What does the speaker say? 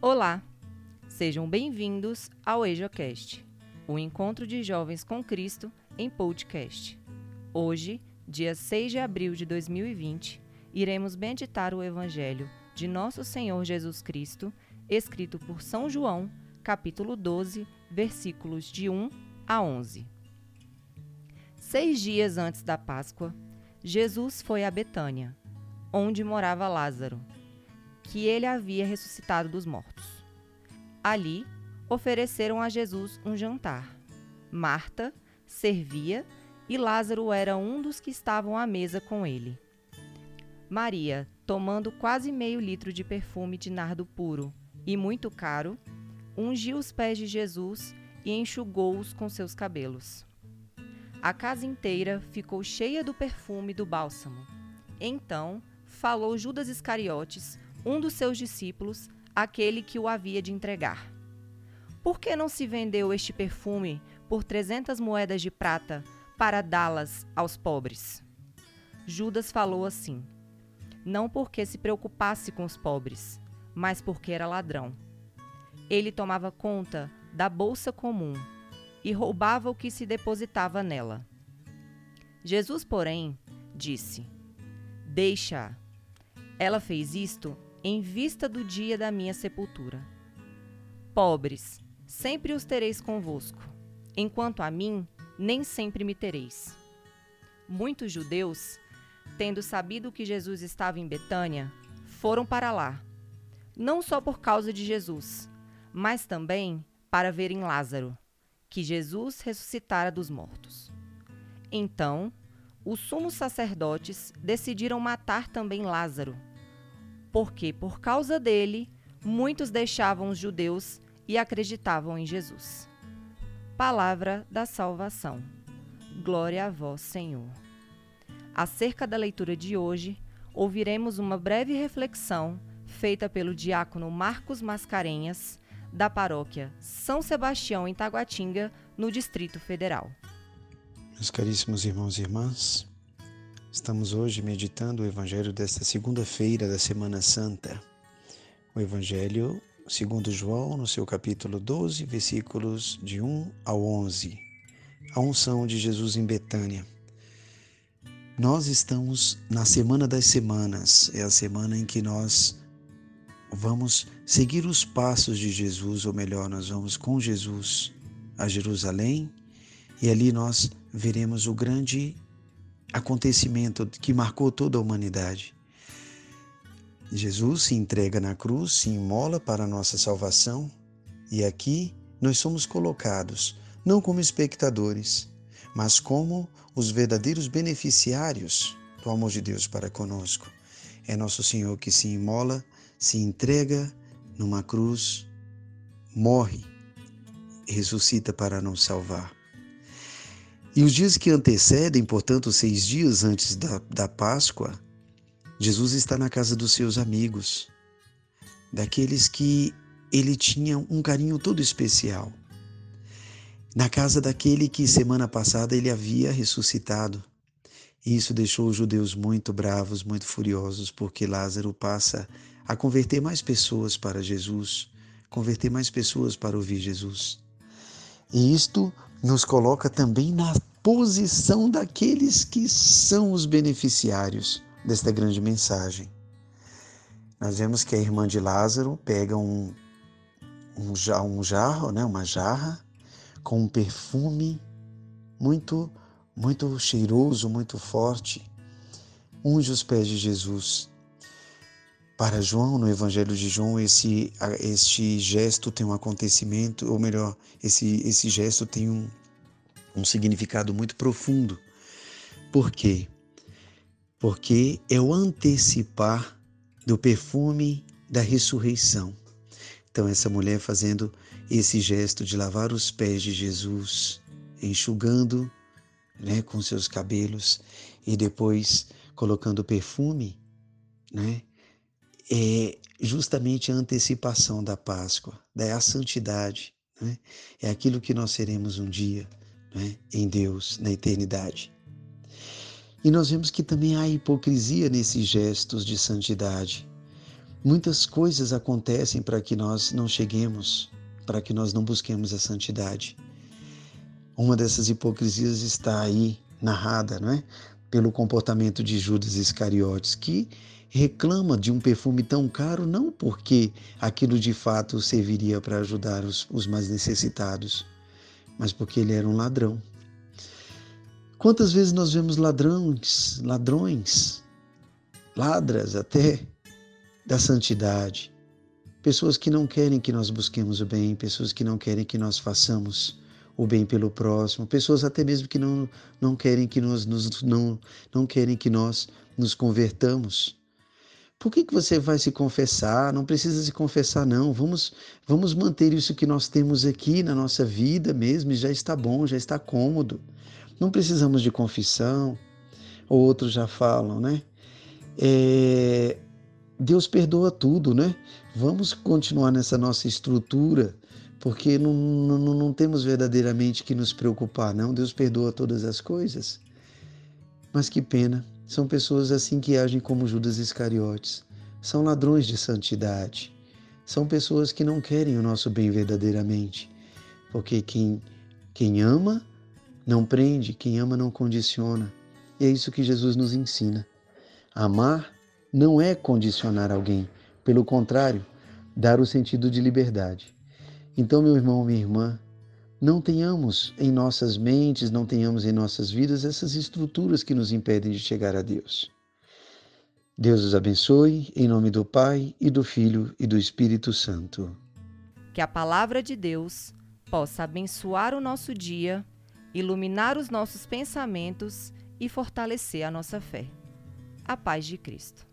Olá, sejam bem-vindos ao EjoCast, o encontro de jovens com Cristo em podcast. Hoje, dia 6 de abril de 2020, iremos meditar o Evangelho de Nosso Senhor Jesus Cristo, escrito por São João, capítulo 12, versículos de 1 a 11. Seis dias antes da Páscoa, Jesus foi a Betânia, onde morava Lázaro, que ele havia ressuscitado dos mortos. Ali, ofereceram a Jesus um jantar. Marta servia e Lázaro era um dos que estavam à mesa com ele. Maria, tomando quase meio litro de perfume de nardo puro e muito caro, ungiu os pés de Jesus e enxugou-os com seus cabelos. A casa inteira ficou cheia do perfume do bálsamo. Então falou Judas Iscariotes, um dos seus discípulos, aquele que o havia de entregar. Por que não se vendeu este perfume por trezentas moedas de prata para dá-las aos pobres? Judas falou assim, não porque se preocupasse com os pobres, mas porque era ladrão. Ele tomava conta da bolsa comum e roubava o que se depositava nela. Jesus, porém, disse: Deixa. Ela fez isto em vista do dia da minha sepultura. Pobres, sempre os tereis convosco, enquanto a mim, nem sempre me tereis. Muitos judeus, tendo sabido que Jesus estava em Betânia, foram para lá, não só por causa de Jesus, mas também para verem Lázaro, que Jesus ressuscitara dos mortos. Então, os sumos sacerdotes decidiram matar também Lázaro, porque por causa dele muitos deixavam os judeus e acreditavam em Jesus. Palavra da salvação. Glória a vós, Senhor. Acerca da leitura de hoje, ouviremos uma breve reflexão feita pelo diácono Marcos Mascarenhas, da paróquia São Sebastião, em Taguatinga, no Distrito Federal. Meus caríssimos irmãos e irmãs, estamos hoje meditando o Evangelho desta segunda-feira da Semana Santa. O Evangelho segundo João, no seu capítulo 12, versículos de 1 ao 11. A unção de Jesus em Betânia. Nós estamos na Semana das Semanas, é a semana em que nós vamos seguir os passos de Jesus, ou melhor, nós vamos com Jesus a Jerusalém e ali nós veremos o grande acontecimento que marcou toda a humanidade. Jesus se entrega na cruz, se imola para a nossa salvação e aqui nós somos colocados não como espectadores, mas como os verdadeiros beneficiários do amor de Deus para conosco. É nosso Senhor que se imola se entrega numa cruz, morre, ressuscita para nos salvar. E os dias que antecedem, portanto, seis dias antes da, da Páscoa, Jesus está na casa dos seus amigos, daqueles que ele tinha um carinho todo especial. Na casa daquele que semana passada ele havia ressuscitado. E isso deixou os judeus muito bravos, muito furiosos, porque Lázaro passa a converter mais pessoas para Jesus, converter mais pessoas para ouvir Jesus. E isto nos coloca também na posição daqueles que são os beneficiários desta grande mensagem. Nós vemos que a irmã de Lázaro pega um, um, um jarro, né, uma jarra, com um perfume muito, muito cheiroso, muito forte, unge os pés de Jesus para João, no Evangelho de João, esse, este gesto tem um acontecimento, ou melhor, esse, esse gesto tem um, um significado muito profundo. Por quê? Porque é o antecipar do perfume da ressurreição. Então, essa mulher fazendo esse gesto de lavar os pés de Jesus, enxugando né, com seus cabelos e depois colocando perfume, né, é justamente a antecipação da Páscoa, da santidade. Né? É aquilo que nós seremos um dia né? em Deus, na eternidade. E nós vemos que também há hipocrisia nesses gestos de santidade. Muitas coisas acontecem para que nós não cheguemos, para que nós não busquemos a santidade. Uma dessas hipocrisias está aí narrada, não é? Pelo comportamento de Judas Iscariotes, que reclama de um perfume tão caro não porque aquilo de fato serviria para ajudar os, os mais necessitados, mas porque ele era um ladrão. Quantas vezes nós vemos ladrões, ladrões, ladras até da santidade, pessoas que não querem que nós busquemos o bem, pessoas que não querem que nós façamos o bem pelo próximo, pessoas até mesmo que não, não querem que nós nos, não, não querem que nós nos convertamos. Por que, que você vai se confessar? Não precisa se confessar, não. Vamos, vamos manter isso que nós temos aqui na nossa vida mesmo, e já está bom, já está cômodo. Não precisamos de confissão. Outros já falam, né? É, Deus perdoa tudo, né? Vamos continuar nessa nossa estrutura, porque não, não, não temos verdadeiramente que nos preocupar, não. Deus perdoa todas as coisas. Mas que pena são pessoas assim que agem como Judas Iscariotes. São ladrões de santidade. São pessoas que não querem o nosso bem verdadeiramente. Porque quem, quem ama não prende, quem ama não condiciona. E é isso que Jesus nos ensina. Amar não é condicionar alguém, pelo contrário, dar o sentido de liberdade. Então, meu irmão, minha irmã, não tenhamos em nossas mentes, não tenhamos em nossas vidas essas estruturas que nos impedem de chegar a Deus. Deus os abençoe, em nome do Pai, e do Filho e do Espírito Santo. Que a palavra de Deus possa abençoar o nosso dia, iluminar os nossos pensamentos e fortalecer a nossa fé. A paz de Cristo.